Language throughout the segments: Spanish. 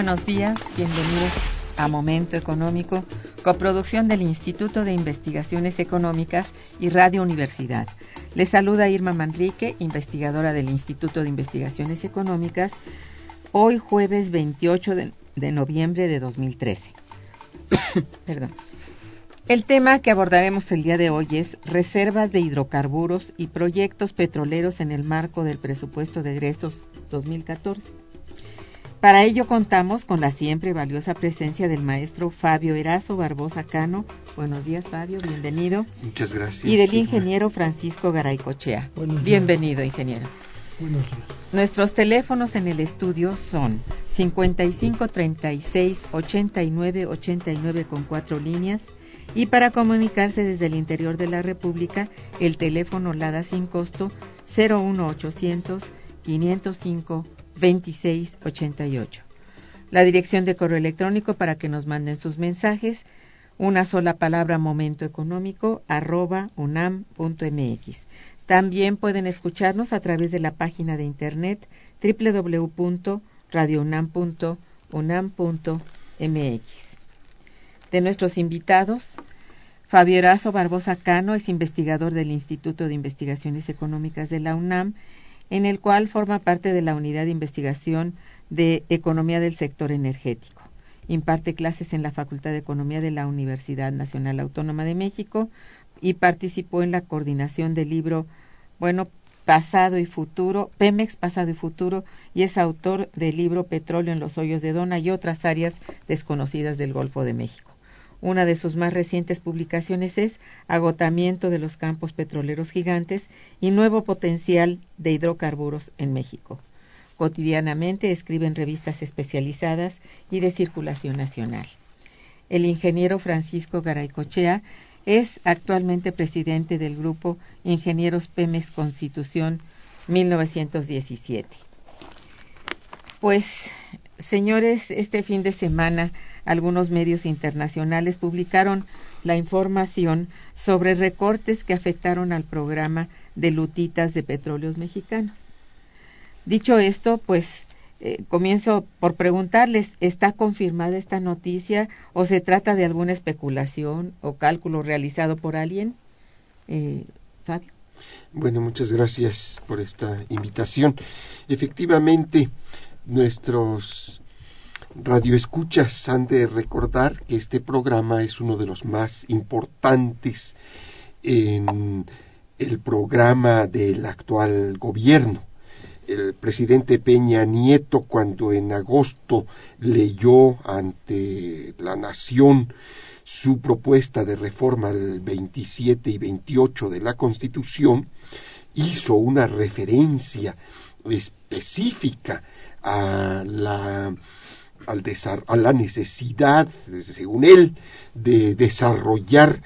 Buenos días, bienvenidos a Momento Económico, coproducción del Instituto de Investigaciones Económicas y Radio Universidad. Les saluda Irma Manrique, investigadora del Instituto de Investigaciones Económicas, hoy jueves 28 de, de noviembre de 2013. Perdón. El tema que abordaremos el día de hoy es reservas de hidrocarburos y proyectos petroleros en el marco del presupuesto de egresos 2014. Para ello contamos con la siempre valiosa presencia del maestro Fabio Erazo Barbosa Cano. Buenos días, Fabio, bienvenido. Muchas gracias. Y del ingeniero Francisco Garaycochea. Bienvenido, ingeniero. Buenos días. Nuestros teléfonos en el estudio son 55 36 89 89 con cuatro líneas y para comunicarse desde el interior de la República, el teléfono LADA sin costo 01800 505 2688. La dirección de correo electrónico para que nos manden sus mensajes, una sola palabra momento económico arroba unam.mx. También pueden escucharnos a través de la página de internet www.radiounam.unam.mx. De nuestros invitados, Fabio Erazo Barbosa Cano es investigador del Instituto de Investigaciones Económicas de la UNAM en el cual forma parte de la unidad de investigación de Economía del Sector Energético. Imparte clases en la Facultad de Economía de la Universidad Nacional Autónoma de México y participó en la coordinación del libro, bueno, Pasado y Futuro, Pemex Pasado y Futuro, y es autor del libro Petróleo en los Hoyos de Dona y otras áreas desconocidas del Golfo de México. Una de sus más recientes publicaciones es Agotamiento de los campos petroleros gigantes y nuevo potencial de hidrocarburos en México. Cotidianamente escribe en revistas especializadas y de circulación nacional. El ingeniero Francisco Garaycochea es actualmente presidente del grupo Ingenieros Pemex Constitución 1917. Pues, señores, este fin de semana algunos medios internacionales publicaron la información sobre recortes que afectaron al programa de lutitas de petróleos mexicanos. Dicho esto, pues eh, comienzo por preguntarles, ¿está confirmada esta noticia o se trata de alguna especulación o cálculo realizado por alguien? Eh, Fabio. Bueno, muchas gracias por esta invitación. Efectivamente, nuestros radioescuchas han de recordar que este programa es uno de los más importantes en el programa del actual gobierno. el presidente Peña Nieto cuando en agosto leyó ante la nación su propuesta de reforma al 27 y 28 de la Constitución, hizo una referencia específica a la, a la necesidad, según él, de desarrollar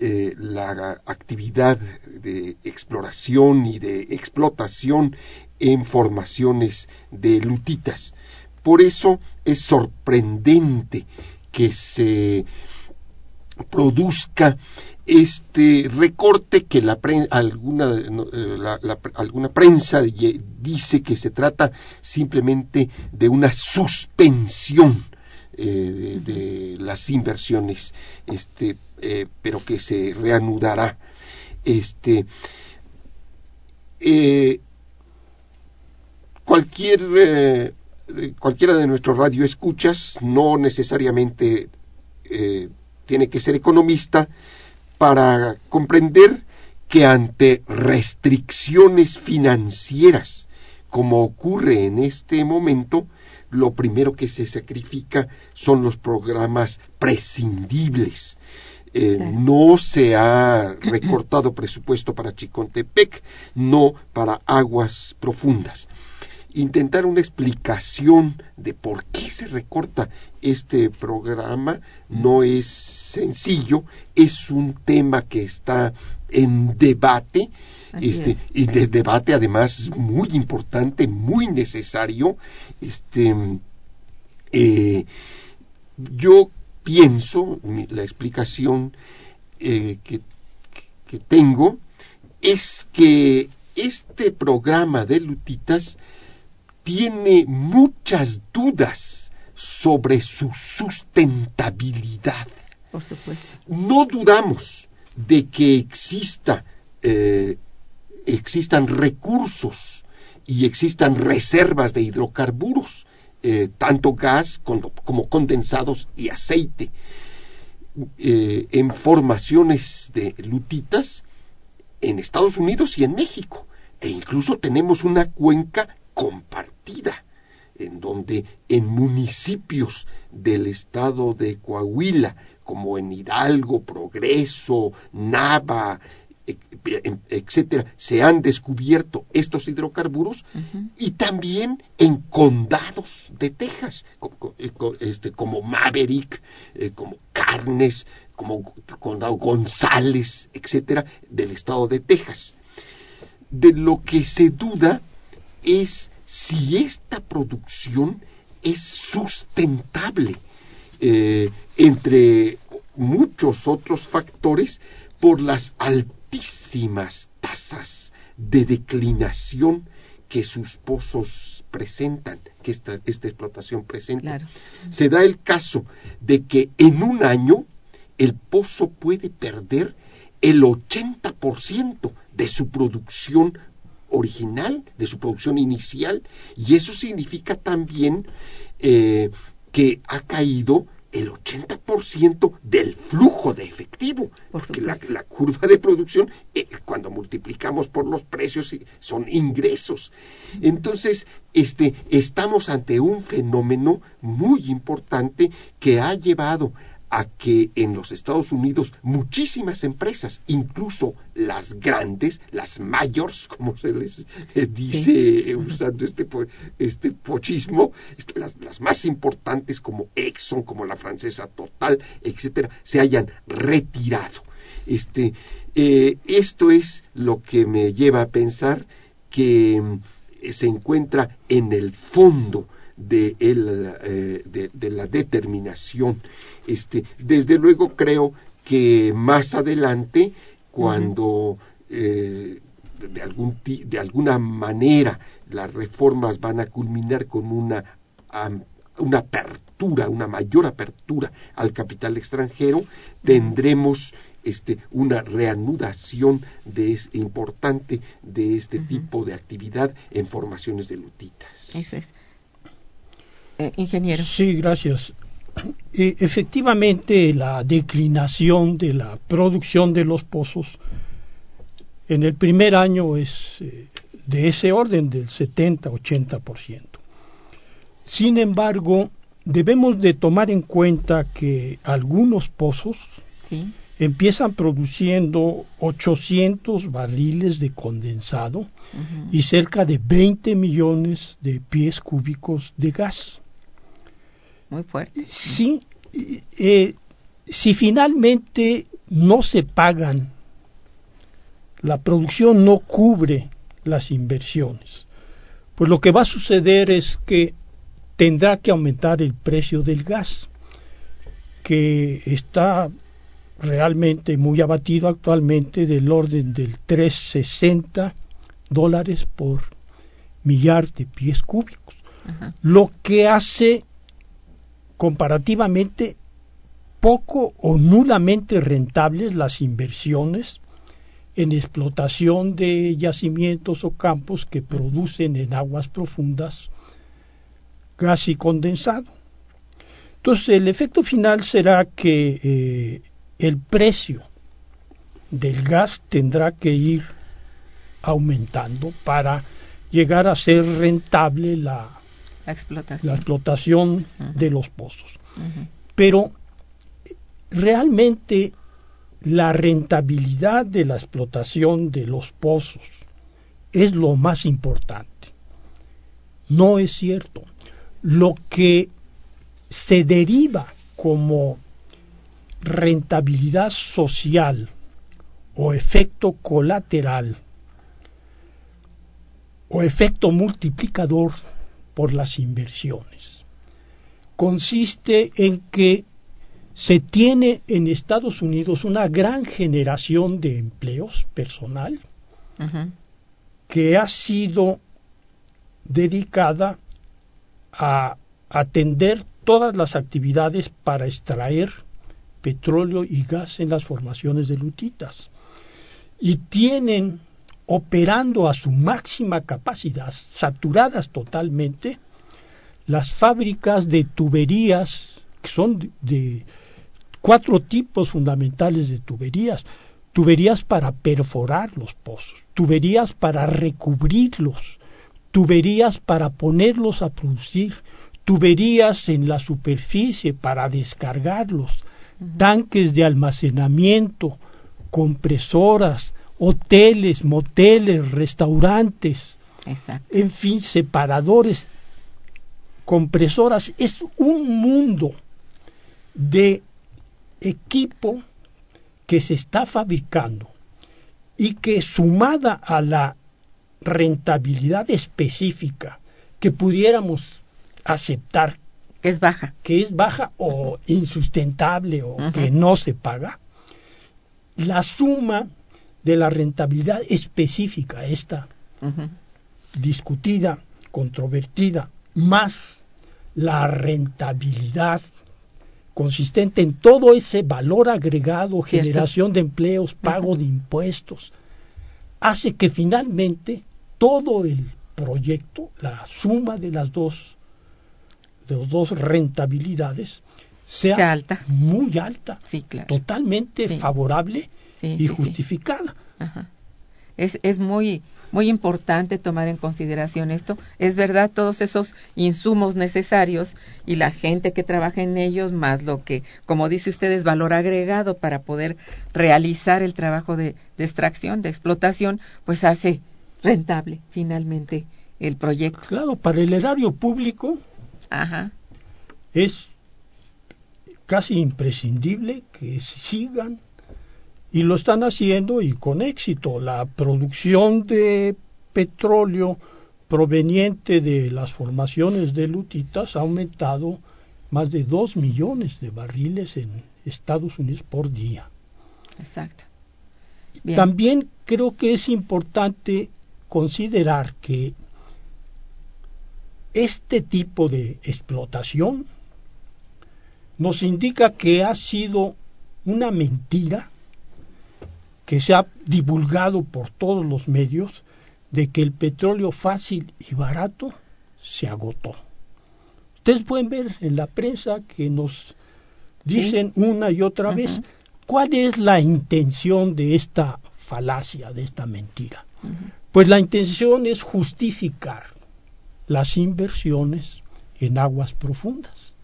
eh, la actividad de exploración y de explotación en formaciones de lutitas. Por eso es sorprendente que se produzca este recorte que la alguna, eh, alguna prensa dice que se trata simplemente de una suspensión eh, de, las inversiones, este, eh, pero que se reanudará. Este, cualquier, cualquiera de nuestros radioescuchas no necesariamente tiene que ser economista para comprender que ante restricciones financieras, como ocurre en este momento, lo primero que se sacrifica son los programas prescindibles. Eh, no se ha recortado presupuesto para Chicontepec, no para aguas profundas intentar una explicación de por qué se recorta este programa no es sencillo, es un tema que está en debate, este, y de debate además muy importante, muy necesario. Este, eh, yo pienso, la explicación eh, que, que tengo es que este programa de Lutitas tiene muchas dudas sobre su sustentabilidad. Por supuesto. No dudamos de que exista, eh, existan recursos y existan reservas de hidrocarburos, eh, tanto gas como, condensados y aceite, eh, en formaciones de lutitas en Estados Unidos y en México. E incluso tenemos una cuenca compartida, en donde en municipios del estado de Coahuila, como en Hidalgo, Progreso, Nava, etcétera, se han descubierto estos hidrocarburos y también en condados de Texas, como, eh, este, como Maverick, eh, como Carnes, como condado González, etcétera, del estado de Texas. De lo que se duda es si esta producción es sustentable, eh, entre muchos otros factores, por las altísimas tasas de declinación que sus pozos presentan, que esta, explotación presenta. Se da el caso de que en un año el pozo puede perder el 80% de su producción original, de su producción inicial, y eso significa también eh, que ha caído el 80% del flujo de efectivo, porque la, curva de producción, eh, cuando multiplicamos por los precios, son ingresos. Entonces, este, estamos ante un fenómeno muy importante que ha llevado a que en los Estados Unidos muchísimas empresas, incluso las grandes, las mayors, como se les eh, dice usando este, este pochismo, este, las, más importantes como Exxon, como la francesa Total, etcétera, se hayan retirado. Este, eh, esto es lo que me lleva a pensar que mm, se encuentra en el fondo de, eh, de, la determinación. Este, desde luego creo que más adelante, cuando eh, de, algún, de alguna manera las reformas van a culminar con una, una apertura, una mayor apertura al capital extranjero, tendremos este, una reanudación de importante de este tipo de actividad en formaciones de lutitas. Eso es. Eh, ingeniero. Sí, gracias. E, efectivamente, la declinación de la producción de los pozos en el primer año es eh, de ese orden del 70-80%. Sin embargo, debemos de tomar en cuenta que algunos pozos Sí. empiezan produciendo 800 barriles de condensado y cerca de 20 millones de pies cúbicos de gas. Muy fuerte. Sí, eh, si finalmente no se pagan, la producción no cubre las inversiones, pues lo que va a suceder es que tendrá que aumentar el precio del gas, que está realmente muy abatido actualmente del orden del 360 dólares por millar de pies cúbicos, Ajá. lo que hace comparativamente poco o nulamente rentables las inversiones en explotación de yacimientos o campos que producen en aguas profundas gas y condensado. Entonces el efecto final será que eh, el precio del gas tendrá que ir aumentando para llegar a ser rentable la, La explotación. la explotación Ujú. de los pozos. Pero realmente la rentabilidad de la explotación de los pozos es lo más importante. No es cierto. Lo que se deriva como rentabilidad social o efecto colateral o efecto multiplicador por las inversiones consiste en que se tiene en Estados Unidos una gran generación de empleos personal que ha sido dedicada a atender todas las actividades para extraer petróleo y gas en las formaciones de lutitas. Y tienen operando a su máxima capacidad, saturadas totalmente, las fábricas de tuberías, que son de, cuatro tipos fundamentales de tuberías. Tuberías para perforar los pozos, tuberías para recubrirlos, tuberías para ponerlos a producir, tuberías en la superficie para descargarlos, tanques de almacenamiento, compresoras, hoteles, moteles, restaurantes, Exacto. en fin, separadores, compresoras, es un mundo de equipo que se está fabricando y que sumada a la rentabilidad específica que pudiéramos aceptar Es baja. que es baja o insustentable o que no se paga, la suma de la rentabilidad específica, esta discutida, controvertida, más la rentabilidad consistente en todo ese valor agregado, Cierto. generación de empleos, pago de impuestos, hace que finalmente todo el proyecto, la suma de las dos, de las dos rentabilidades, sea, Sea alta. muy alta, Sí, claro. totalmente Sí. favorable Sí, y sí, justificada. Ajá. Es, es muy, muy importante tomar en consideración esto. Es verdad, todos esos insumos necesarios y la gente que trabaja en ellos, más lo que, como dice usted, es valor agregado para poder realizar el trabajo de, de extracción, de explotación, pues hace rentable finalmente el proyecto. Claro, para el erario público Ajá. es casi imprescindible que sigan y lo están haciendo y con éxito. La producción de petróleo proveniente de las formaciones de lutitas ha aumentado más de 2 millones de barriles en Estados Unidos por día. Exacto. Bien. También creo que es importante considerar que este tipo de explotación nos indica que ha sido una mentira que se ha divulgado por todos los medios de que el petróleo fácil y barato se agotó. Ustedes pueden ver en la prensa que nos dicen una y otra vez cuál es la intención de esta falacia, de esta mentira? Pues la intención es justificar las inversiones en aguas profundas,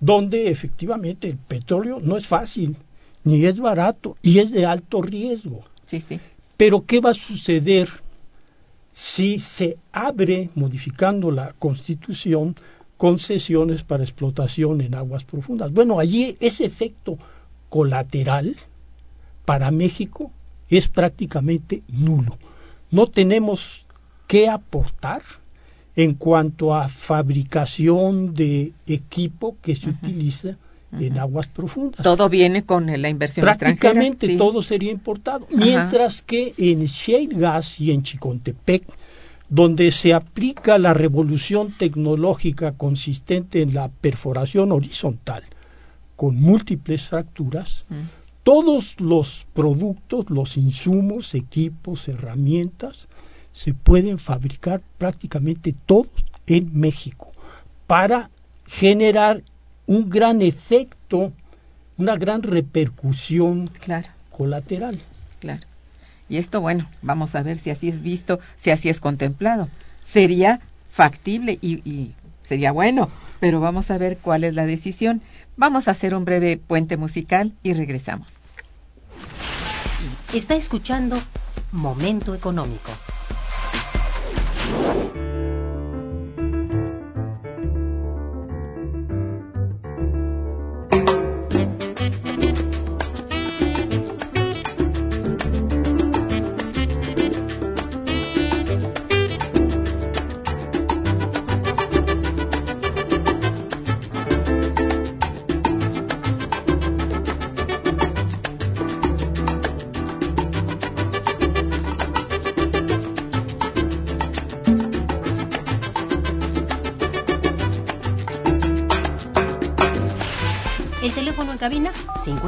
donde efectivamente el petróleo no es fácil, ni es barato, y es de alto riesgo. Sí, sí. Pero ¿qué va a suceder si se abre, modificando la constitución, concesiones para explotación en aguas profundas? Bueno, allí ese efecto colateral para México es prácticamente nulo. No tenemos que aportar en cuanto a fabricación de equipo que se utiliza en aguas profundas. Todo viene con la inversión Prácticamente todo sería importado. Mientras que en shale gas y en Chicontepec, donde se aplica la revolución tecnológica consistente en la perforación horizontal con múltiples fracturas, todos los productos, los insumos, equipos, herramientas, se pueden fabricar prácticamente todos en México para generar un gran efecto, una gran repercusión colateral. Claro. Y esto, bueno, vamos a ver si así es visto, si así es contemplado. Sería factible y, y sería bueno, pero vamos a ver cuál es la decisión. Vamos a hacer un breve puente musical y regresamos. Está escuchando Momento Económico.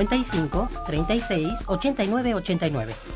55 36 89 89.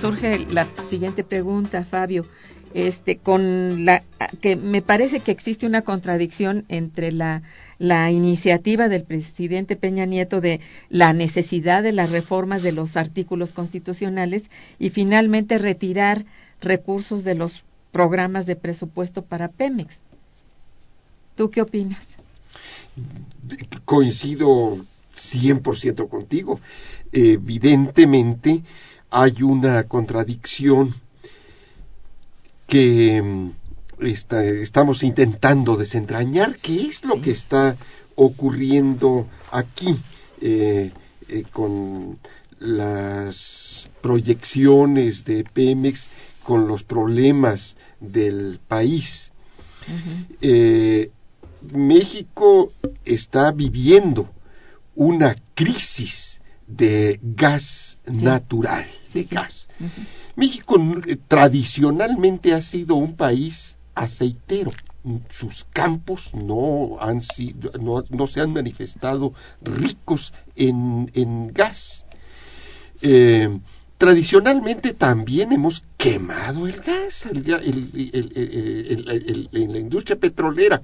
Surge la siguiente pregunta, Fabio. Este, con la que me parece que existe una contradicción entre la, la iniciativa del presidente Peña Nieto de la necesidad de las reformas de los artículos constitucionales y finalmente retirar recursos de los programas de presupuesto para Pemex. ¿Tú qué opinas? Coincido 100% contigo. Evidentemente hay una contradicción que mm, está, estamos intentando desentrañar qué es lo que está ocurriendo aquí. Eh, eh, con las proyecciones de Pemex, con los problemas del país. Eh, México está viviendo una crisis de gas natural, Sí, de sí. gas. México eh, tradicionalmente ha sido un país aceitero. Sus campos no, han sido, no, no se han manifestado ricos en, en gas. Eh, tradicionalmente también hemos quemado el gas el- el- el- en la industria petrolera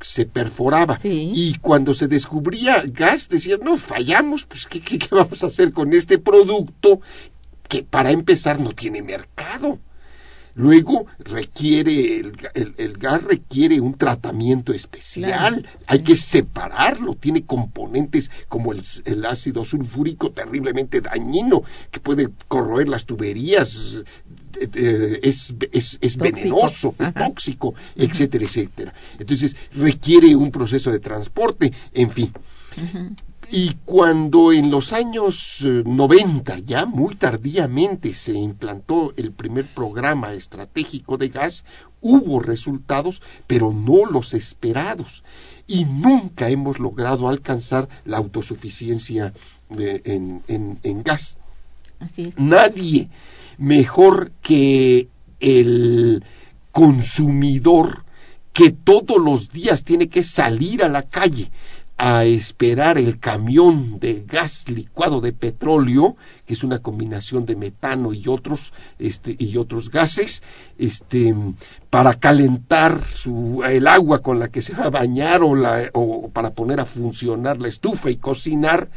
se perforaba Sí. y cuando se descubría gas decían no fallamos pues ¿qué, qué, qué vamos a hacer con este producto que para empezar no tiene mercado Luego requiere, el, ga- el- el gas requiere un tratamiento especial, Claro. hay que separarlo, tiene componentes como el, ácido sulfúrico terriblemente dañino que puede corroer las tuberías, eh, eh, es, es, es venenoso, es Ajá. tóxico, etcétera, etcétera. Entonces requiere un proceso de transporte, en fin. Y cuando en los años eh, 90, ya muy tardíamente, se implantó el primer programa estratégico de gas, hubo resultados, pero no los esperados. Y nunca hemos logrado alcanzar la autosuficiencia eh, en, en- en gas Así es. nadie mejor que el consumidor que todos los días tiene que salir a la calle a esperar el camión de gas licuado de petróleo, que es una combinación de metano y otros, este, y otros gases, este, para calentar su, el agua con la que se va a bañar o, la, o para poner a funcionar la estufa y cocinar,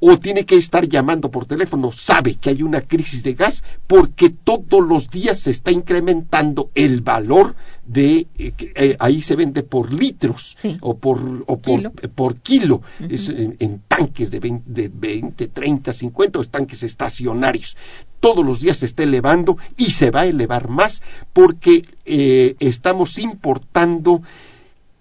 o tiene que estar llamando por teléfono, sabe que hay una crisis de gas porque todos los días se está incrementando el valor de, eh, eh, ahí se vende por litros Sí. o por, o por Kilo. por kilo, es en, en tanques de 20, de 20, 30, 50 o tanques estacionarios. Todos los días se está elevando y se va a elevar más porque eh, estamos importando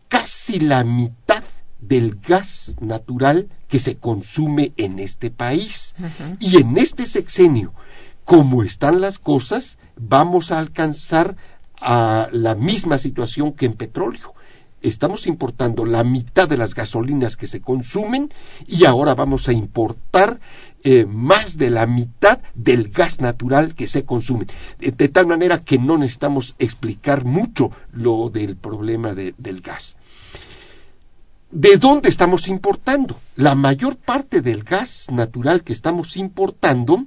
casi la mitad del gas natural que se consume en este país. Y en este sexenio, como están las cosas, vamos a alcanzar a la misma situación que en petróleo. Estamos importando la mitad de las gasolinas que se consumen y ahora vamos a importar eh, más de la mitad del gas natural que se consume. De, de tal manera que no necesitamos explicar mucho lo del problema de- del gas. ¿De dónde estamos importando? La mayor parte del gas natural que estamos importando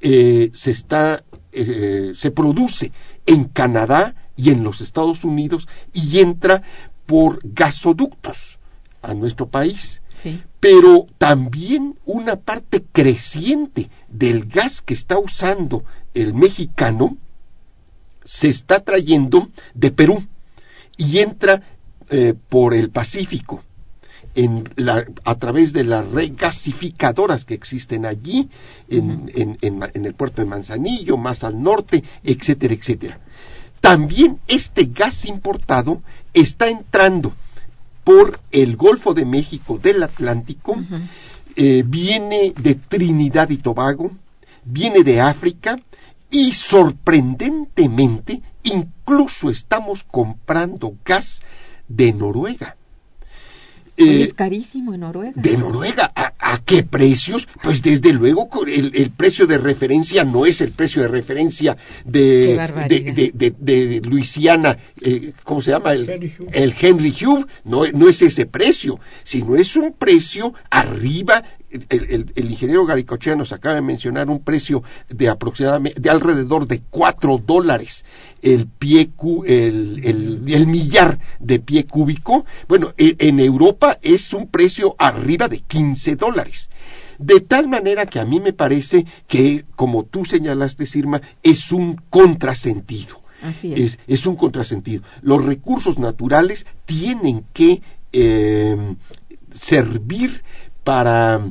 eh, se está eh, se produce en Canadá y en los Estados Unidos y entra por gasoductos a nuestro país. Sí. Pero también una parte creciente del gas que está usando el mexicano se está trayendo de Perú y entra eh, por el Pacífico en la- a través de las regasificadoras que existen allí, en, en- en Ma- en el puerto de Manzanillo, más al norte, etcétera, etcétera. También este gas importado está entrando por el Golfo de México del Atlántico, eh, viene de Trinidad y Tobago, viene de África y sorprendentemente incluso estamos comprando gas de Noruega. Eh, es carísimo en Noruega. de Noruega. ¿A, a qué precios? Pues desde luego el, el precio de referencia no es el precio de referencia Qué de, barbaridad. de, de- de- de Luisiana, eh, ¿cómo se llama? El Henry Hub. el Henry Hub. No, no es ese precio, sino es un precio arriba. El, el- el ingeniero Garicochea nos acaba de mencionar un precio de aproximadamente, de alrededor de 4 dólares el pie el, el- el millar de pie cúbico. Bueno, e- en Europa es un precio arriba de 15 dólares. De tal manera que a mí me parece que, como tú señalaste, Sirma, es un contrasentido. Así es. Es, es un contrasentido. Los recursos naturales tienen que eh, servir para,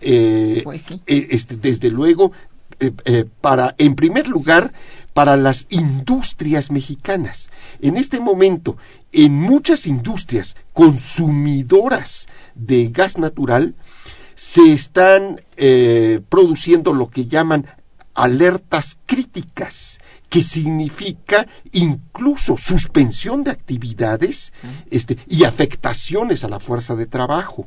eh, Pues sí. eh, este, desde luego, eh, eh, para, en primer lugar, para las industrias mexicanas. En este momento, en muchas industrias consumidoras de gas natural, se están eh, produciendo lo que llaman alertas críticas, que significa incluso suspensión de actividades este, y afectaciones a la fuerza de trabajo.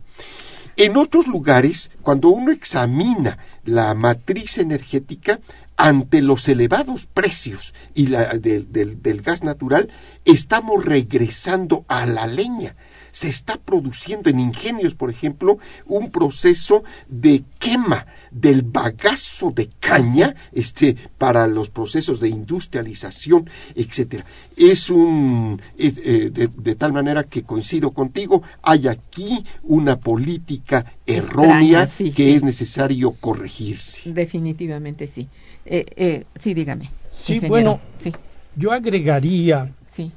En otros lugares, cuando uno examina la matriz energética, ante los elevados precios y la, del, del, del gas natural, estamos regresando a la leña se está produciendo en ingenios, por ejemplo, un proceso de quema del bagazo de caña este, para los procesos de industrialización, etcétera. Es un eh, de, de, tal manera que coincido contigo, hay aquí una política errónea Extraña, sí, que sí. es necesario corregirse. Definitivamente sí. Eh, eh, sí, dígame. Sí, ingeniero. bueno. Sí, Yo agregaría sí,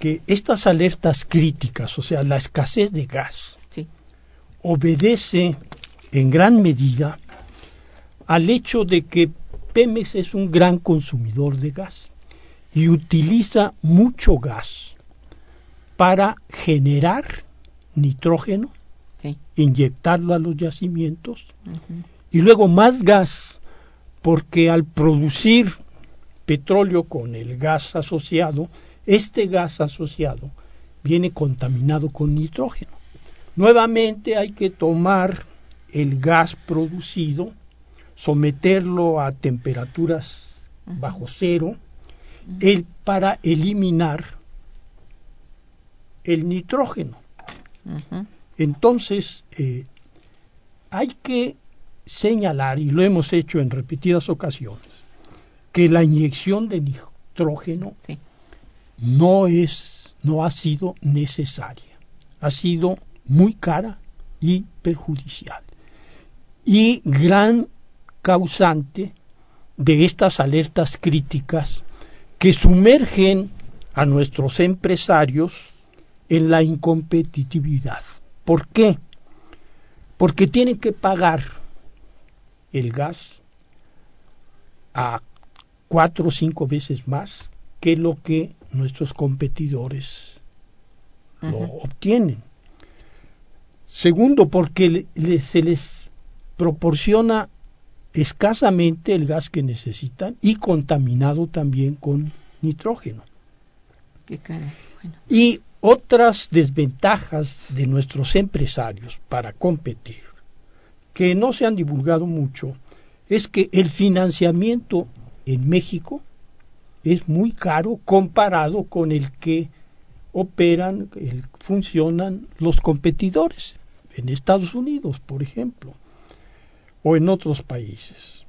que estas alertas críticas, o sea, la escasez de gas, sí. obedece en gran medida al hecho de que Pemex es un gran consumidor de gas y utiliza mucho gas para generar nitrógeno, Sí. inyectarlo a los yacimientos y luego más gas porque al producir petróleo con el gas asociado, este gas asociado viene contaminado con nitrógeno. Nuevamente hay que tomar el gas producido, someterlo a temperaturas bajo cero, el, para eliminar el nitrógeno. Entonces, eh, hay que señalar, y lo hemos hecho en repetidas ocasiones, que la inyección de nitrógeno Sí. No es, no ha sido necesaria, ha sido muy cara y perjudicial. Y gran causante de estas alertas críticas que sumergen a nuestros empresarios en la incompetitividad. ¿Por qué? Porque tienen que pagar el gas a cuatro o cinco veces más que lo que nuestros competidores lo obtienen. Segundo, porque le- se les proporciona escasamente el gas que necesitan y contaminado también con nitrógeno. Qué caray. Bueno, Y otras desventajas de nuestros empresarios para competir, que no se han divulgado mucho, es que el financiamiento en México es muy caro comparado con el que operan, funcionan los competidores en Estados Unidos, por ejemplo, o en otros países.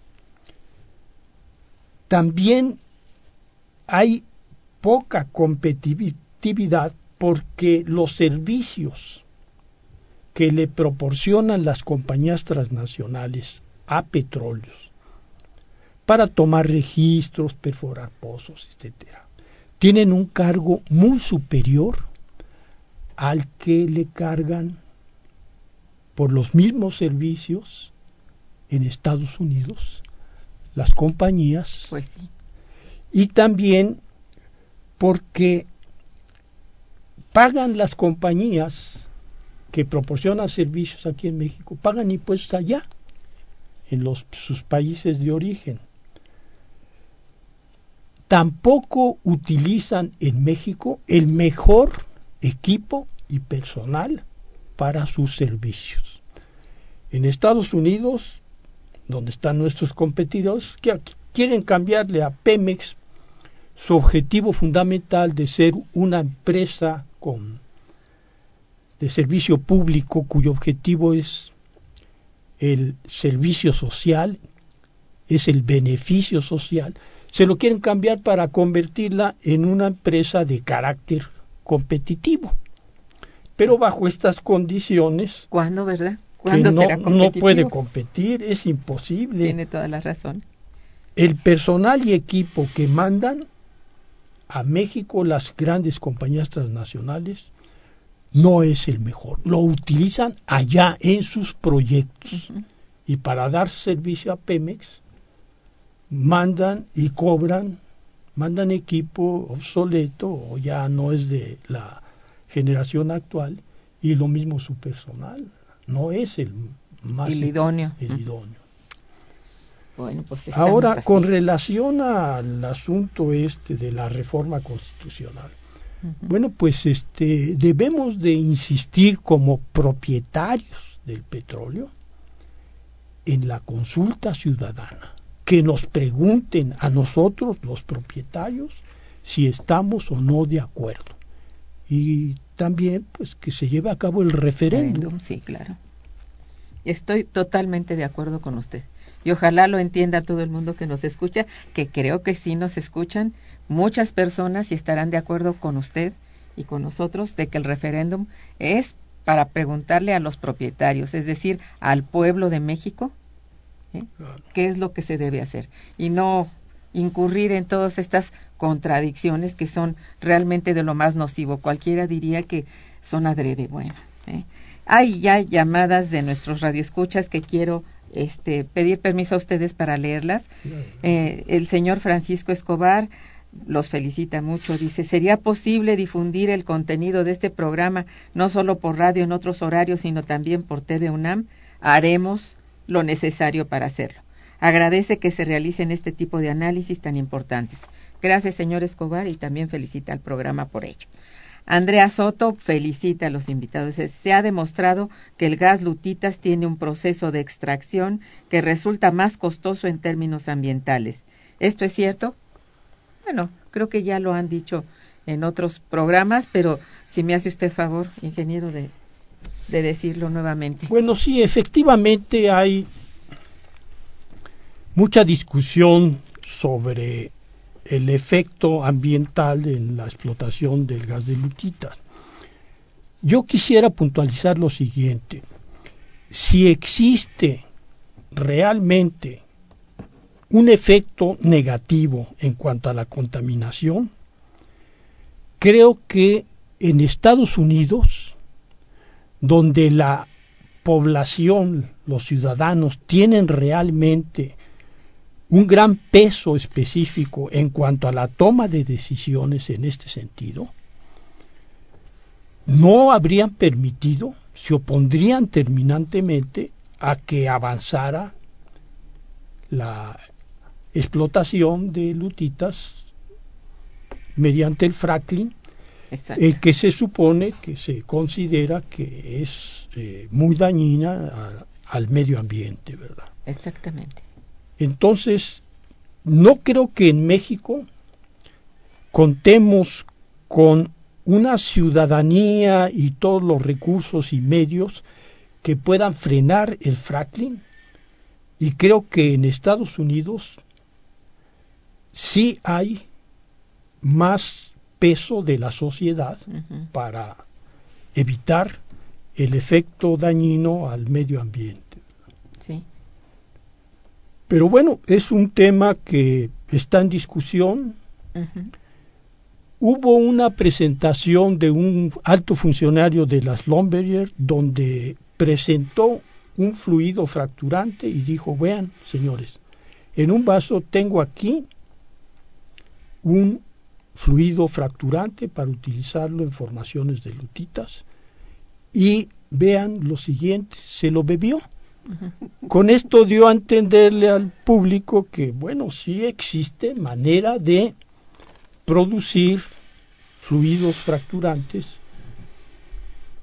También hay poca competitividad porque los servicios que le proporcionan las compañías transnacionales a petróleos para tomar registros, perforar pozos, etcétera, tienen un cargo muy superior al que le cargan por los mismos servicios en Estados Unidos las compañías pues sí. y también porque pagan las compañías que proporcionan servicios aquí en México, pagan impuestos allá, en los, sus países de origen. Tampoco utilizan en México el mejor equipo y personal para sus servicios. En Estados Unidos, donde están nuestros competidores, que quieren cambiarle a Pemex su objetivo fundamental de ser una empresa con de servicio público cuyo objetivo es el servicio social, es el beneficio social, se lo quieren cambiar para convertirla en una empresa de carácter competitivo. Pero bajo estas condiciones ¿Cuándo, verdad? que ¿Cuándo no, será no puede competir, es imposible. Tiene toda la razón. el personal y equipo que mandan a México las grandes compañías transnacionales no es el mejor. Lo utilizan allá en sus proyectos. Y para dar servicio a Pemex, mandan y cobran, mandan equipo obsoleto o ya no es de la generación actual y lo mismo su personal. no es el más El idóneo. el idóneo. Bueno, pues Ahora, así. con relación al asunto este de la reforma constitucional, bueno, pues este debemos de insistir como propietarios del petróleo en la consulta ciudadana, que nos pregunten a nosotros los propietarios si estamos o no de acuerdo. Y también pues que se lleve a cabo el referéndum. Sí, claro. Estoy totalmente de acuerdo con usted. Y ojalá lo entienda todo el mundo que nos escucha, que creo que sí nos escuchan muchas personas y estarán de acuerdo con usted y con nosotros de que el referéndum es para preguntarle a los propietarios, es decir, al pueblo de México, ¿eh? Qué es lo que se debe hacer y no incurrir en todas estas contradicciones que son realmente de lo más nocivo. Cualquiera diría que son adrede. Bueno, ¿eh? hay ya llamadas de nuestros radioescuchas que quiero este, pedir permiso a ustedes para leerlas. Eh, el señor Francisco Escobar los felicita mucho. Dice, ¿sería posible difundir el contenido de este programa no solo por radio en otros horarios, sino también por TV UNAM? Haremos lo necesario para hacerlo. Agradece que se realicen este tipo de análisis tan importantes. Gracias, señor Escobar, y también felicita al programa por ello. Andrea Soto felicita a los invitados. Se ha demostrado que el gas lutitas tiene un proceso de extracción que resulta más costoso en términos ambientales. ¿Esto es cierto? Bueno, creo que ya lo han dicho en otros programas, pero si me hace usted favor, ingeniero, de, de decirlo nuevamente. Bueno, sí, efectivamente hay mucha discusión sobre el efecto ambiental en la explotación del gas de lutitas. Yo quisiera puntualizar lo siguiente. Si existe realmente un efecto negativo en cuanto a la contaminación, creo que en Estados Unidos, donde la población, los ciudadanos, tienen realmente un gran peso específico en cuanto a la toma de decisiones en este sentido, no habrían permitido, se opondrían terminantemente a que avanzara la explotación de lutitas mediante el fracking, El que se supone que se considera que es eh, muy dañina a- al medio ambiente, ¿verdad? Exactamente. Entonces, no creo que en México contemos con una ciudadanía y todos los recursos y medios que puedan frenar el fracking y creo que en Estados Unidos sí hay más peso de la sociedad para evitar el efecto dañino al medio ambiente. Sí. Pero bueno, es un tema que está en discusión. Hubo una presentación de un alto funcionario de las Lumberyard donde presentó un fluido fracturante y dijo, vean, señores, en un vaso tengo aquí un fluido fracturante para utilizarlo en formaciones de lutitas y vean lo siguiente, se lo bebió. Con esto dio a entenderle al público que, bueno, sí existe manera de producir fluidos fracturantes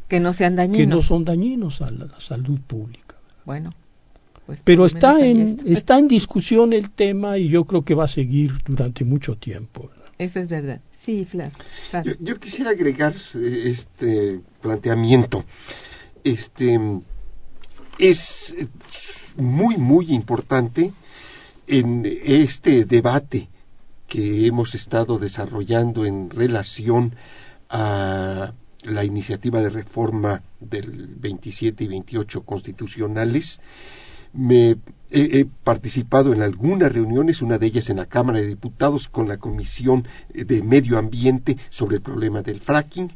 Que no sean que dañinos. no son dañinos a la salud pública. Bueno. pues Pero está en, está en discusión el tema y yo creo que va a seguir durante mucho tiempo. Eso es verdad. Sí, Flav. Yo, yo quisiera agregar eh, este planteamiento. Este es muy muy importante en este debate que hemos estado desarrollando en relación a la iniciativa de reforma del 27 y 28 constitucionales. Me he, participado en algunas reuniones, una de ellas en la Cámara de Diputados con la Comisión de Medio Ambiente sobre el problema del fracking.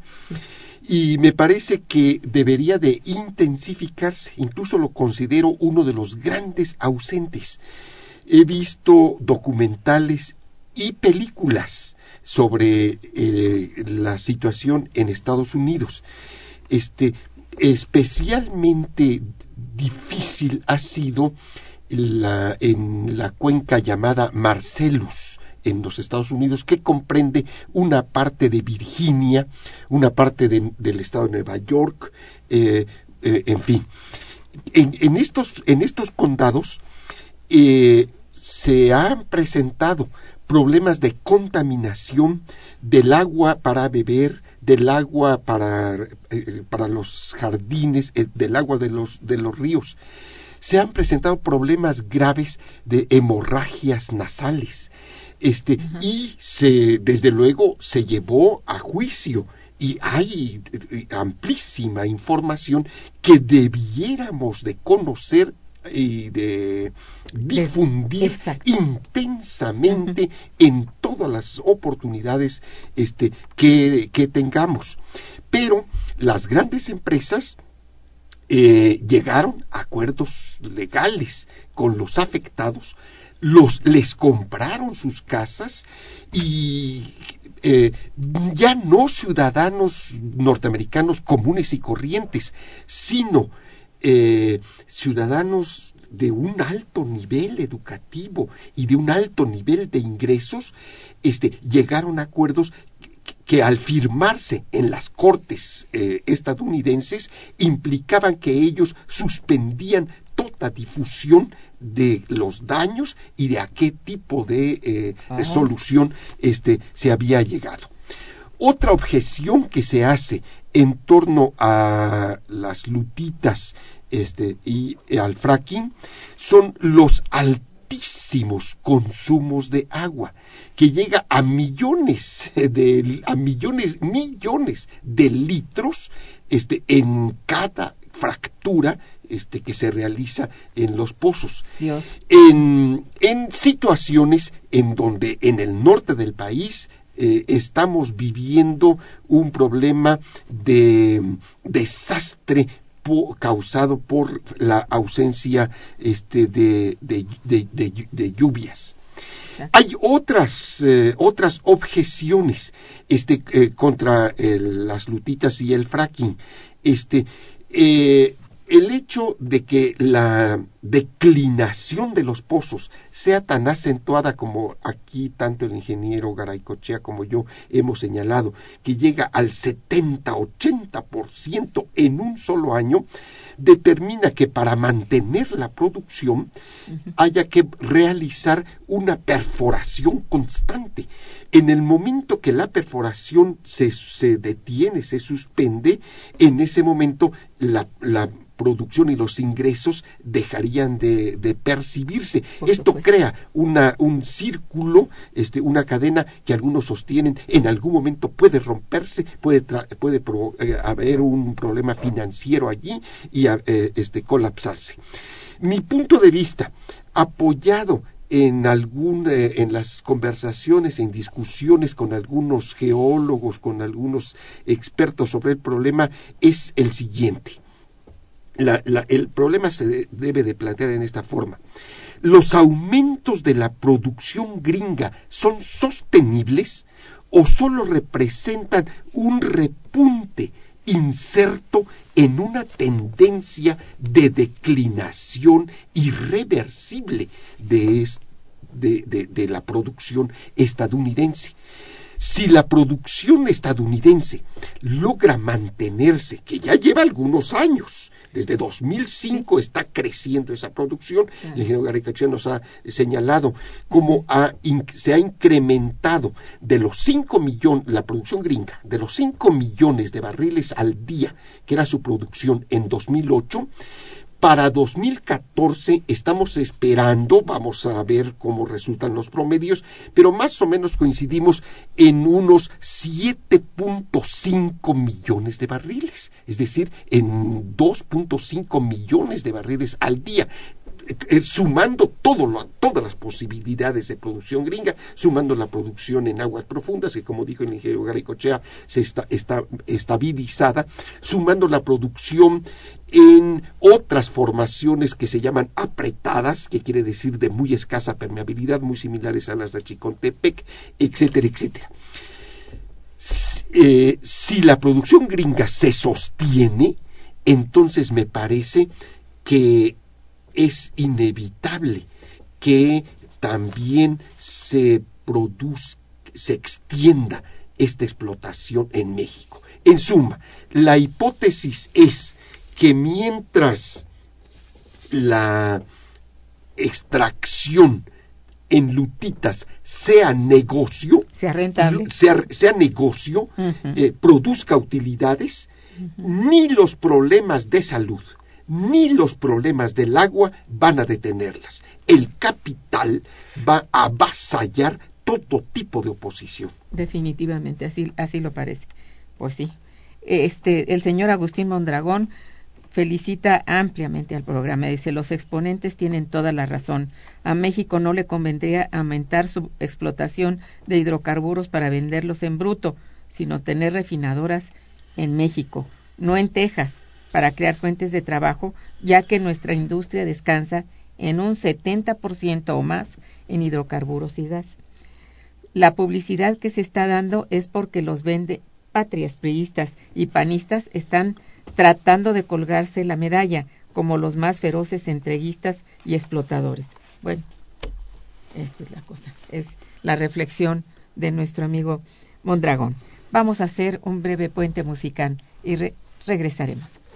Y me parece que debería de intensificarse, incluso lo considero uno de los grandes ausentes. He visto documentales y películas sobre eh, la situación en Estados Unidos. Este, especialmente difícil ha sido la, en la cuenca llamada Marcellus en los Estados Unidos, que comprende una parte de Virginia, una parte de- del estado de Nueva York, eh, eh, en fin. En, estos, en estos condados eh, se han presentado problemas de contaminación del agua para beber, del agua para, eh, para los jardines, del agua de los, de los ríos. Se han presentado problemas graves de hemorragias nasales. Este, y se, desde luego se llevó a juicio y hay eh, amplísima información que debiéramos de conocer y de difundir exacto. intensamente en todas las oportunidades este, que, que tengamos. Pero las grandes empresas eh, llegaron a acuerdos legales con los afectados, los, les compraron sus casas y eh, ya no ciudadanos norteamericanos comunes y corrientes, sino eh, ciudadanos de un alto nivel educativo y de un alto nivel de ingresos, este, llegaron a acuerdos que, al firmarse en las cortes eh, estadounidenses implicaban que ellos suspendían toda difusión de los daños y de a qué tipo de eh, Ah. solución este, se había llegado. Otra objeción que se hace en torno a las lutitas este, y al fracking son los altísimos consumos de agua, que llega a millones de a millones, millones de litros este, en cada fractura este, que se realiza en los pozos Dios. en, en situaciones en donde en el norte del país eh, estamos viviendo un problema de desastre po- causado por la ausencia este, de, de- de- de- de lluvias. Hay otras, eh, otras objeciones este, eh, contra el- las lutitas y el fracking. Este, eh, el hecho de que la declinación de los pozos sea tan acentuada como aquí tanto el ingeniero Garaycochea como yo hemos señalado, que llega al 70-80% en un solo año, determina que para mantener la producción haya que realizar una perforación constante. En el momento que la perforación se, se detiene, se suspende, en ese momento la, la producción y los ingresos dejarían de, de percibirse. Por Esto supuesto. crea una, un círculo, este, una cadena que algunos sostienen, en algún momento puede romperse, puede, tra- puede eh, haber un problema financiero allí y eh, este, colapsarse. Mi punto de vista, apoyado en algún eh, en las conversaciones, en discusiones con algunos geólogos, con algunos expertos sobre el problema, es el siguiente. El problema se de- debe de plantear en esta forma. ¿Los aumentos de la producción gringa son sostenibles o solo representan un repunte inserto en una tendencia de declinación irreversible de la producción estadounidense? Si la producción estadounidense logra mantenerse, que ya lleva algunos años, desde 2005 está creciendo esa producción, el ingeniero Garicachea nos ha señalado cómo ha in- se ha incrementado de los 5 millones, la producción gringa, de los 5 millones de barriles al día, que era su producción en 2008, para 2014 estamos esperando, vamos a ver cómo resultan los promedios, pero más o menos coincidimos en unos 7.5 millones de barriles, es decir, en 2.5 millones de barriles al día. Eh, sumando todas las posibilidades de producción gringa, sumando la producción en aguas profundas, que como dijo el ingeniero Garicochea, se está, estabilizada, sumando la producción en otras formaciones que se llaman apretadas, que quiere decir de muy escasa permeabilidad, muy similares a las de Chicontepec, etcétera, etcétera. Eh, si la producción gringa se sostiene, entonces me parece que es inevitable que también se produzca, se extienda esta explotación en México. En suma, la hipótesis es que mientras la extracción en lutitas sea negocio, sea rentable, sea, sea negocio, eh, produzca utilidades, ni los problemas de salud, ni los problemas del agua van a detenerlas. El capital va a avasallar todo tipo de oposición. definitivamente, así, así lo parece. Pues sí. Este, el señor Agustín Mondragón felicita ampliamente al programa. Dice, los exponentes tienen toda la razón. A México no le convendría aumentar su explotación de hidrocarburos para venderlos en bruto, sino tener refinadoras en México, no en Texas, para crear fuentes de trabajo, ya que nuestra industria descansa en un 70% o más en hidrocarburos y gas. La publicidad que se está dando es porque los vende patrias priistas y panistas están tratando de colgarse la medalla como los más feroces entreguistas y explotadores. Bueno, esta es la cosa, es la reflexión de nuestro amigo Mondragón. Vamos a hacer un breve puente musical y re- regresaremos.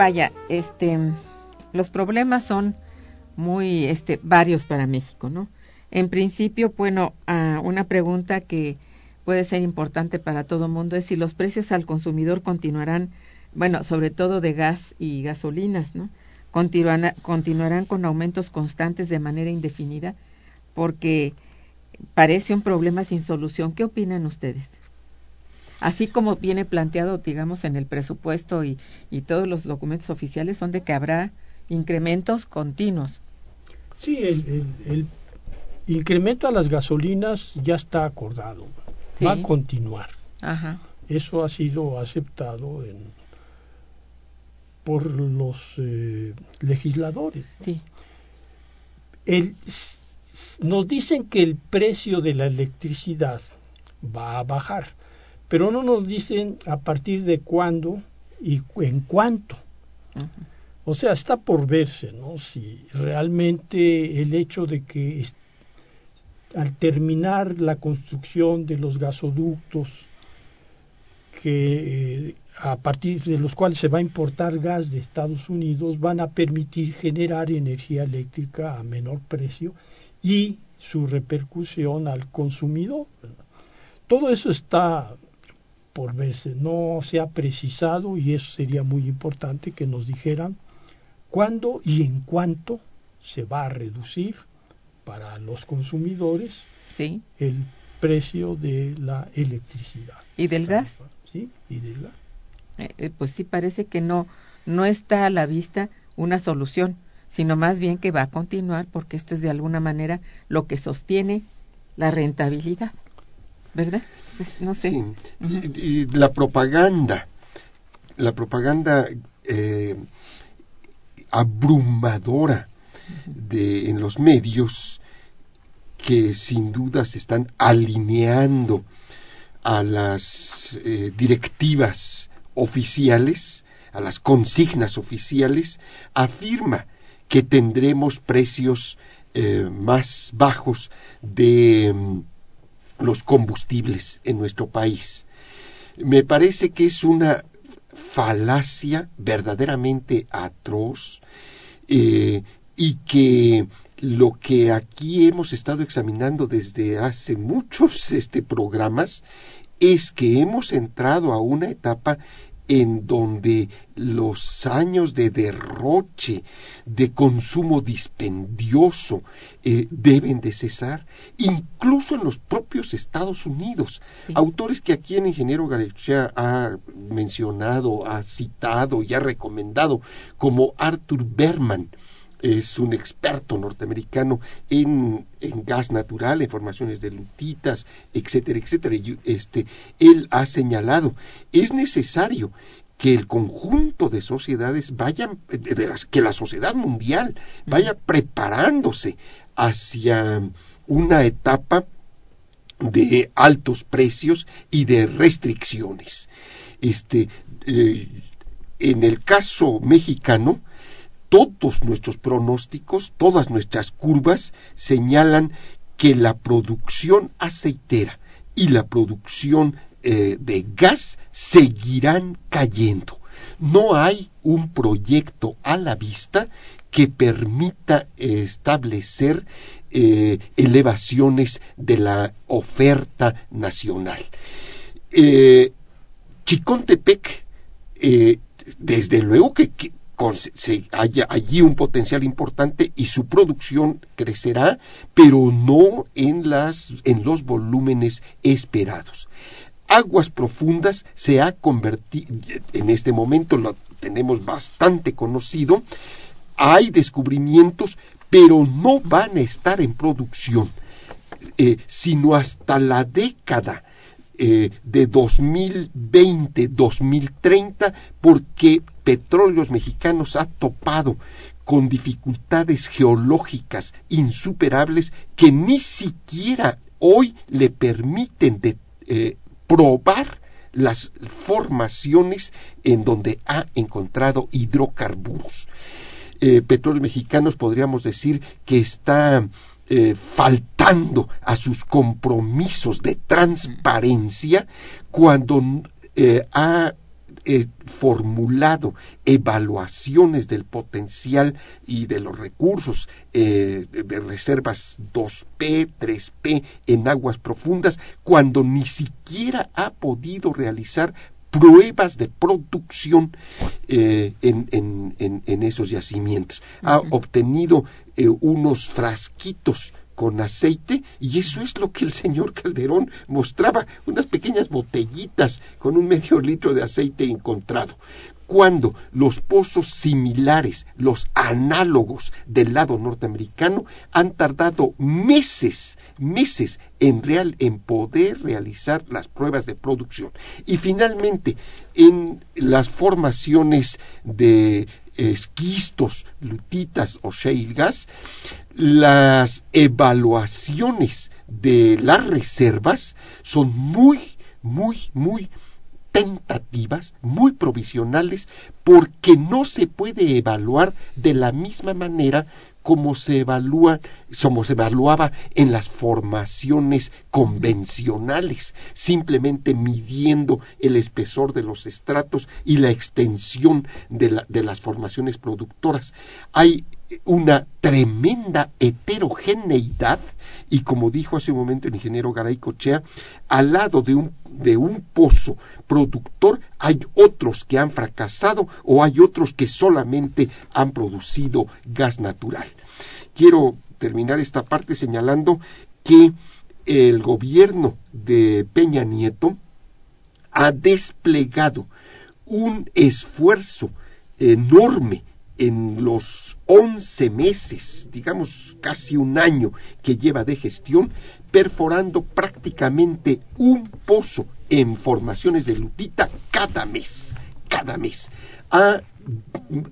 Vaya, este, los problemas son muy este, varios para México, ¿no? En principio, bueno, ah, una pregunta que puede ser importante para todo el mundo es si los precios al consumidor continuarán, bueno, sobre todo de gas y gasolinas, ¿no? Continuarán, continuarán con aumentos constantes de manera indefinida, porque parece un problema sin solución. ¿Qué opinan ustedes? Así como viene planteado, digamos, en el presupuesto y, y todos los documentos oficiales, son de que habrá incrementos continuos. Sí, el, el, incremento a las gasolinas ya está acordado, va a continuar. Ajá. Eso ha sido aceptado en, por los eh, legisladores. Sí. El, nos dicen que el precio de la electricidad va a bajar, pero no nos dicen a partir de cuándo y en cuánto. O sea, está por verse, ¿no? Si realmente el hecho de que al terminar la construcción de los gasoductos, que eh, a partir de los cuales se va a importar gas de Estados Unidos, van a permitir generar energía eléctrica a menor precio y su repercusión al consumidor. Todo eso está por verse, no se ha precisado y eso sería muy importante que nos dijeran cuándo y en cuánto se va a reducir para los consumidores Sí. el precio de la electricidad. ¿Y del gas? Sí, y del gas. Eh, eh, pues sí parece que no no está a la vista una solución, sino más bien que va a continuar porque esto es de alguna manera lo que sostiene la rentabilidad, ¿verdad? Pues, no sé. Sí. Ujú. Y- y la propaganda, la propaganda eh, abrumadora de, en los medios que sin duda se están alineando a las eh, directivas oficiales, a las consignas oficiales, afirma que tendremos precios eh, más bajos de mm, los combustibles en nuestro país. Me parece que es una falacia verdaderamente atroz eh, y que lo que aquí hemos estado examinando desde hace muchos este, programas es que hemos entrado a una etapa en donde los años de derroche, de consumo dispendioso, eh, deben de cesar, incluso en los propios Estados Unidos. Sí. Autores que aquí el ingeniero Galicia ha mencionado, ha citado y ha recomendado, como Arthur Berman, es un experto norteamericano en, en gas natural, en formaciones de lutitas, etcétera, etcétera. Y, este, él ha señalado, es necesario que el conjunto de sociedades vayan, de las- que la sociedad mundial vaya preparándose hacia una etapa de altos precios y de restricciones. Este, eh, en el caso mexicano, todos nuestros pronósticos, todas nuestras curvas señalan que la producción aceitera y la producción eh, de gas seguirán cayendo. No hay un proyecto a la vista que permita establecer eh, elevaciones de la oferta nacional. Eh, Chicontepec, desde luego que se haya allí un potencial importante y su producción crecerá, pero no en, las, en los volúmenes esperados. Aguas Profundas se ha convertido, en este momento lo tenemos bastante conocido, hay descubrimientos, pero no van a estar en producción, eh, sino hasta la década eh, de 2020-2030, porque Petróleos Mexicanos ha topado con dificultades geológicas insuperables que ni siquiera hoy le permiten de, eh, probar las formaciones en donde ha encontrado hidrocarburos. Eh, petróleos mexicanos podríamos decir que está eh, faltando a sus compromisos de transparencia cuando eh, ha eh, formulado evaluaciones del potencial y de los recursos de reservas 2P, 3P en aguas profundas, cuando ni siquiera ha podido realizar pruebas de producción eh, en, en, en, esos yacimientos. Ha obtenido eh, unos frasquitos con aceite y eso es lo que el señor Calderón mostraba, unas pequeñas botellitas con un medio litro de aceite encontrado cuando los pozos similares, los análogos del lado norteamericano, han tardado meses, meses en, real, en poder realizar las pruebas de producción. Y finalmente, en las formaciones de esquistos, lutitas o shale gas, las evaluaciones de las reservas son muy, muy, muy tentativas, muy provisionales, porque no se puede evaluar de la misma manera como se evalúa, como se evaluaba en las formaciones convencionales, simplemente midiendo el espesor de los estratos y la extensión de, de las formaciones productoras. Hay una tremenda heterogeneidad y como dijo hace un momento el ingeniero Garay Cochea, al lado de un, de un pozo productor hay otros que han fracasado o hay otros que solamente han producido gas natural. Quiero terminar esta parte señalando que el gobierno de Peña Nieto ha desplegado un esfuerzo enorme en los 11 meses, digamos casi un año que lleva de gestión, perforando prácticamente un pozo en formaciones de lutita cada mes, cada mes. Ha,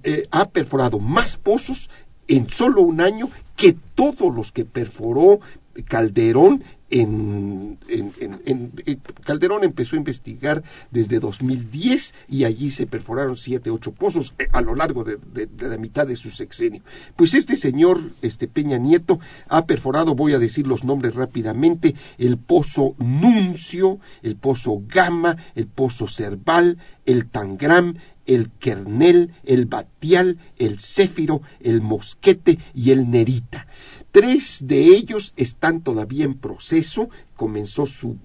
eh, ha perforado más pozos en solo un año que todos los que perforó Calderón en, Calderón empezó a investigar desde 2010 y allí se perforaron siete, ocho pozos eh, a lo largo de, la mitad de su sexenio. Pues este señor, este Peña Nieto, ha perforado, voy a decir los nombres rápidamente, el pozo Nuncio, el pozo Gama, el pozo Cerval, el Tangram, el Kernel, el Batial, el Céfiro, el Mosquete y el Nerita. Tres de ellos están todavía en proceso, comenzó su,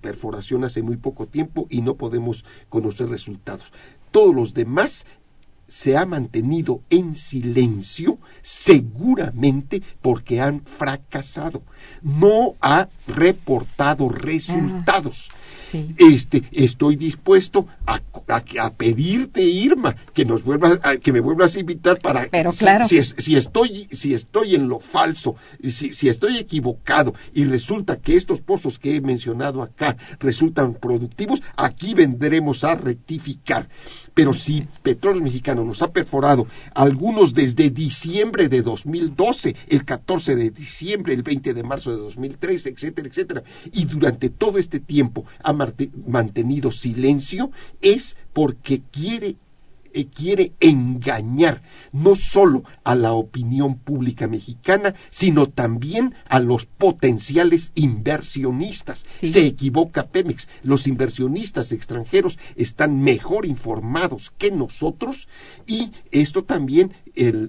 perforación hace muy poco tiempo y no podemos conocer resultados. Todos los demás se ha mantenido en silencio seguramente porque han fracasado. No ha reportado resultados. Este, estoy dispuesto a, a, pedirte, Irma, que nos vuelvas, que me vuelvas a invitar para Pero claro. si, si, estoy, si estoy en lo falso, si, si estoy equivocado y resulta que estos pozos que he mencionado acá resultan productivos, aquí vendremos a rectificar. Pero si Petróleos Mexicanos nos ha perforado algunos desde diciembre de 2012, el 14 de diciembre, el 20 de marzo de 2013, etcétera, etcétera, y durante todo este tiempo ha mantenido silencio, es porque quiere quiere engañar no solo a la opinión pública mexicana, sino también a los potenciales inversionistas. Se equivoca Pemex. Los inversionistas extranjeros están mejor informados que nosotros y esto también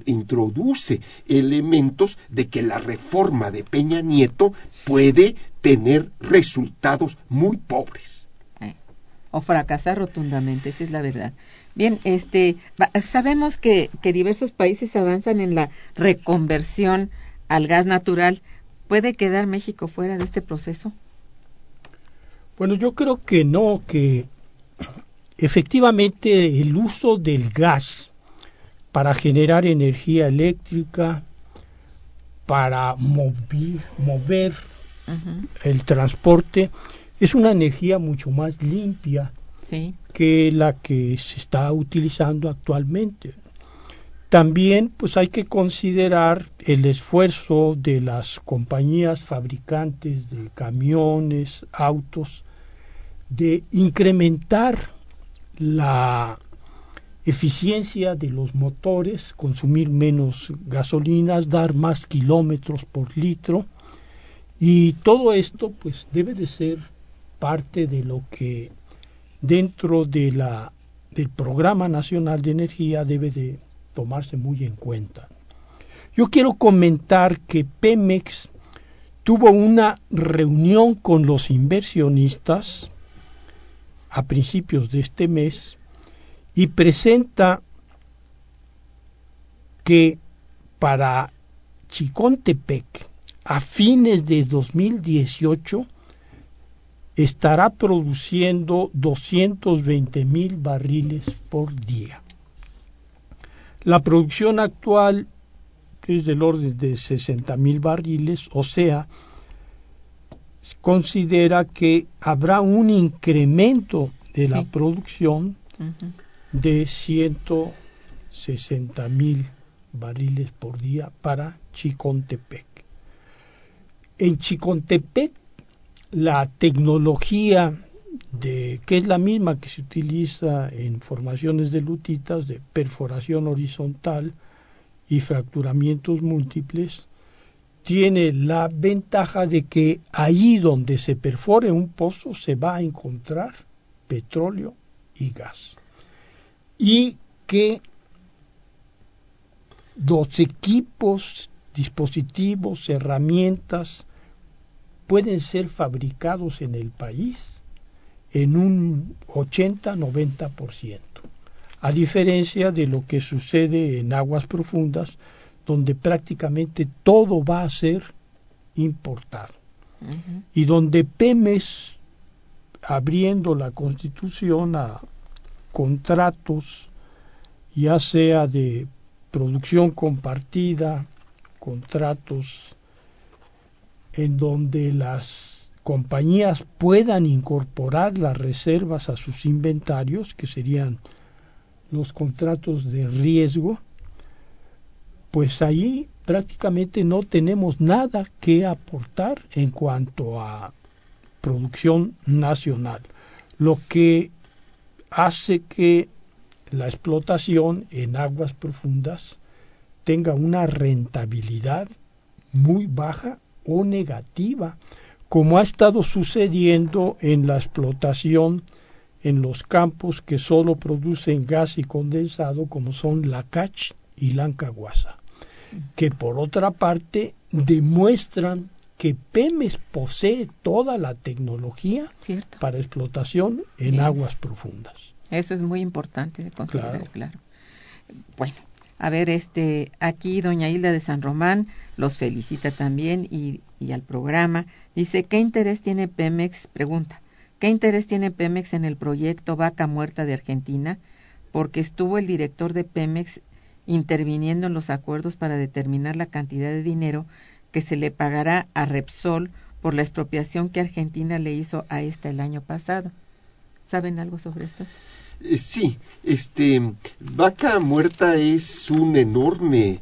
introduce elementos de que la reforma de Peña Nieto puede tener resultados muy pobres. Eh, o fracasar rotundamente, esa es la verdad. Bien, este, sabemos que, que diversos países avanzan en la reconversión al gas natural. ¿Puede quedar México fuera de este proceso? Bueno, yo creo que no, que efectivamente el uso del gas para generar energía eléctrica, para mover, mover el transporte, es una energía mucho más limpia que la que se está utilizando actualmente. También pues hay que considerar el esfuerzo de las compañías fabricantes de camiones, autos, de incrementar la eficiencia de los motores, consumir menos gasolinas, dar más kilómetros por litro y todo esto pues debe de ser parte de lo que dentro de la del Programa Nacional de Energía debe de tomarse muy en cuenta. Yo quiero comentar que Pemex tuvo una reunión con los inversionistas a principios de este mes y presenta que para Chicontepec a fines de 2018 estará produciendo 220 mil barriles por día. La producción actual es del orden de 60 mil barriles, o sea, considera que habrá un incremento de la producción de 160 mil barriles por día para Chicontepec. En Chicontepec la tecnología de que es la misma que se utiliza en formaciones de lutitas de perforación horizontal y fracturamientos múltiples tiene la ventaja de que ahí donde se perfore un pozo se va a encontrar petróleo y gas. Y que los equipos, dispositivos, herramientas pueden ser fabricados en el país en un 80-90%, a diferencia de lo que sucede en aguas profundas, donde prácticamente todo va a ser importado. Y donde Pemes, abriendo la constitución a contratos, ya sea de producción compartida, contratos en donde las compañías puedan incorporar las reservas a sus inventarios, que serían los contratos de riesgo, pues ahí prácticamente no tenemos nada que aportar en cuanto a producción nacional, lo que hace que la explotación en aguas profundas tenga una rentabilidad muy baja o negativa, como ha estado sucediendo en la explotación en los campos que solo producen gas y condensado, como son la Cach y la Ancahuasa, que por otra parte demuestran que Pemes posee toda la tecnología Cierto. para explotación en Bien. aguas profundas. Eso es muy importante de considerar, Claro. claro. Bueno, a ver, este, aquí doña Hilda de San Román los felicita también y, al programa. Dice, ¿qué interés tiene Pemex? Pregunta, ¿qué interés tiene Pemex en el proyecto Vaca Muerta de Argentina? Porque estuvo el director de Pemex interviniendo en los acuerdos para determinar la cantidad de dinero que se le pagará a Repsol por la expropiación que Argentina le hizo a esta el año pasado. ¿Saben algo sobre esto? Eh, Sí, este, Vaca Muerta es un enorme,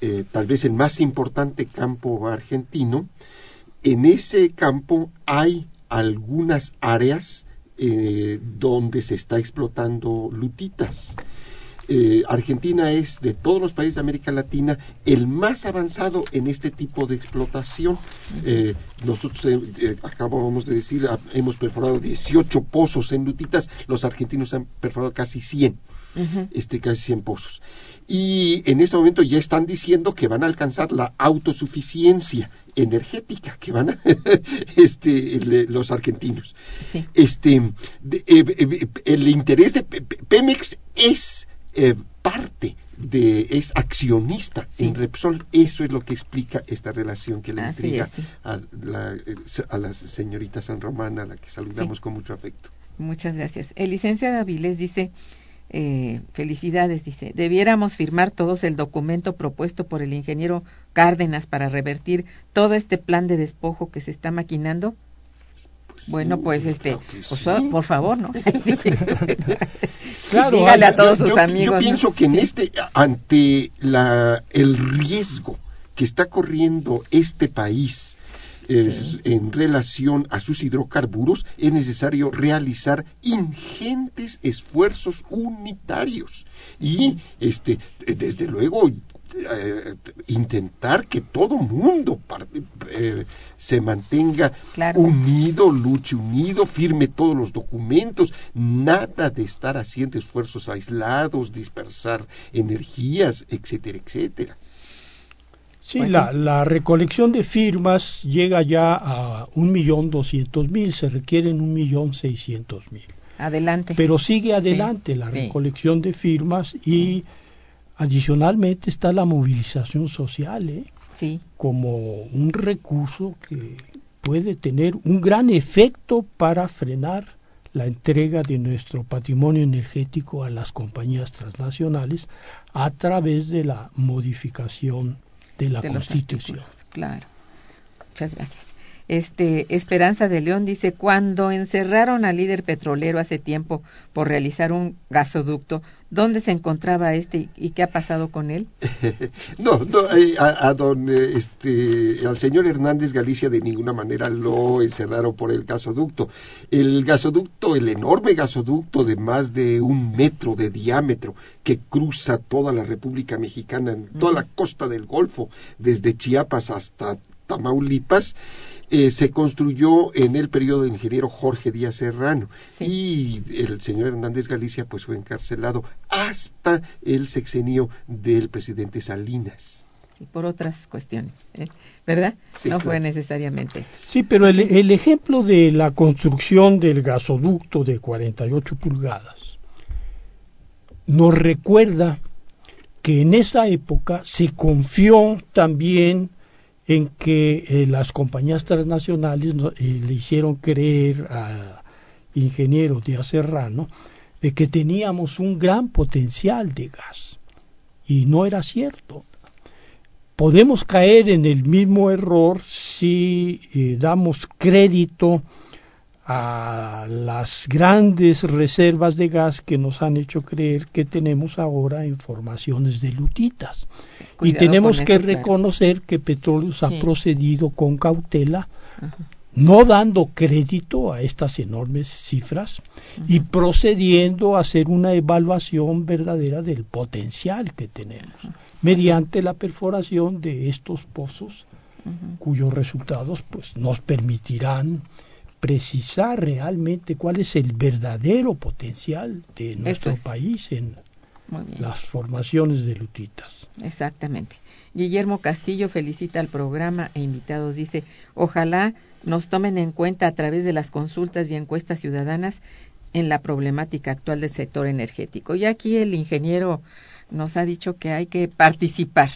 eh, tal vez el más importante campo argentino. En ese campo hay algunas áreas eh, donde se está explotando lutitas. Eh, Argentina es de todos los países de América Latina el más avanzado en este tipo de explotación. Eh, nosotros eh, acabamos de decir, ah, hemos perforado 18 pozos en lutitas, los argentinos han perforado casi 100, Ujú. este, casi 100 pozos. Y en este momento ya están diciendo que van a alcanzar la autosuficiencia energética que van a este, le- los argentinos Sí. este de- el interés de Pe- Pe- Pemex es eh, parte de es accionista Sí. en Repsol eso es lo que explica esta relación que le Así intriga es, sí. a, la, eh, a la señorita San Román a la que saludamos Sí. con mucho afecto Muchas gracias. El licenciado Avilés dice, eh, felicidades, dice, debiéramos firmar todos el documento propuesto por el ingeniero Cárdenas para revertir todo este plan de despojo que se está maquinando. Bueno, pues yo este, pues, sí. por favor, ¿no? Claro, Dígale a Yo- todos yo, sus yo amigos. ¿no? pienso que en Sí. este ante la el riesgo que está corriendo este país eh, en relación a sus hidrocarburos es necesario realizar ingentes esfuerzos unitarios y este desde luego eh, intentar que todo mundo eh, se mantenga Claro. unido, luche unido, firme todos los documentos, nada de estar haciendo esfuerzos aislados, dispersar energías, etcétera, etcétera. Sí, Pues la, sí. la recolección de firmas llega ya a 1.200.000, se requieren 1.600.000. Adelante. Pero sigue adelante la sí. recolección de firmas y adicionalmente está la movilización social, ¿eh? sí, como un recurso que puede tener un gran efecto para frenar la entrega de nuestro patrimonio energético a las compañías transnacionales a través de la modificación de la de los Constitución. artículos, Claro. Muchas gracias. Este Esperanza de León dice cuando encerraron al líder petrolero hace tiempo por realizar un gasoducto, ¿dónde se encontraba este y qué ha pasado con él? No, no a, a don, eh, este, al señor Hernández Galicia de ninguna manera lo encerraron por el gasoducto. El gasoducto, el enorme gasoducto de más de un metro de diámetro que cruza toda la República Mexicana, toda la costa del Golfo, desde Chiapas hasta Tamaulipas, eh, se construyó en el periodo del ingeniero Jorge Díaz Serrano y el señor Hernández Galicia pues fue encarcelado hasta el sexenio del presidente Salinas. Y por otras cuestiones, ¿eh? ¿verdad? Sí, no claro. fue necesariamente esto. Sí, pero el, el ejemplo de la construcción del gasoducto de 48 pulgadas nos recuerda que en esa época se confió también en que eh, las compañías transnacionales eh, le hicieron creer al ingeniero Díaz Serrano de que teníamos un gran potencial de gas. Y no era cierto podemos caer en el mismo error si eh, damos crédito a las grandes reservas de gas que nos han hecho creer que tenemos ahora en formaciones de lutitas. y tenemos que eso, claro. reconocer que Petróleos Sí. ha procedido con cautela, Ajá. no dando crédito a estas enormes cifras y procediendo a hacer una evaluación verdadera del potencial que tenemos mediante la perforación de estos pozos cuyos resultados pues nos permitirán precisar realmente cuál es el verdadero potencial de nuestro es. país en las formaciones de lutitas. Exactamente. Guillermo Castillo felicita al programa e invitados. Dice, ojalá nos tomen en cuenta a través de las consultas y encuestas ciudadanas en la problemática actual del sector energético. Y aquí el ingeniero nos ha dicho que hay que participar,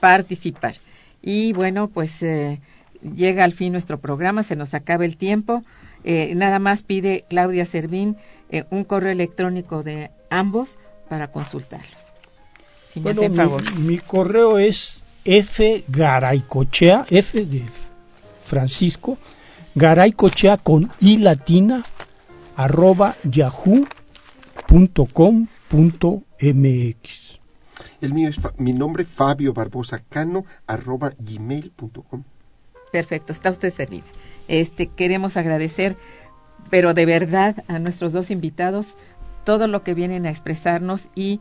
participar. Y bueno, pues eh, llega al fin nuestro programa, se nos acaba el tiempo. Eh, nada más pide Claudia Servín eh, un correo electrónico de ambos para consultarlos. Si me Bueno, hacen mi, favor. mi correo es F Garaycochea, F de Francisco, Garaycochea con I latina, arroba yahoo.com.mx. El mío es fa- mi nombre Fabio Barbosa Cano arroba gmail.com. Perfecto, está usted servida. Este, queremos agradecer, pero de verdad, a nuestros dos invitados todo lo que vienen a expresarnos y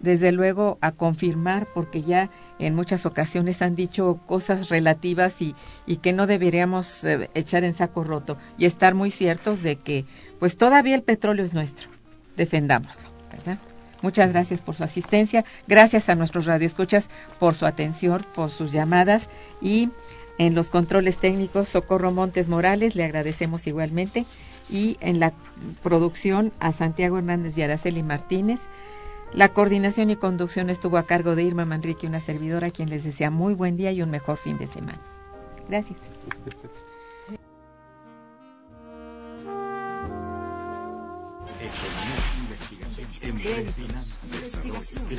desde luego a confirmar, porque ya en muchas ocasiones han dicho cosas relativas y, y que no deberíamos eh, echar en saco roto y estar muy ciertos de que pues todavía el petróleo es nuestro. Defendámoslo, ¿verdad? Muchas gracias por su asistencia, gracias a nuestros radioescuchas por su atención, por sus llamadas y en los controles técnicos Socorro Montes Morales, le agradecemos igualmente y en la producción a Santiago Hernández y Araceli Martínez. La coordinación y conducción estuvo a cargo de Irma Manrique, una servidora a quien les desea muy buen día y un mejor fin de semana. Gracias.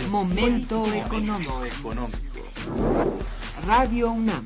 Momento económico. Radio UNAM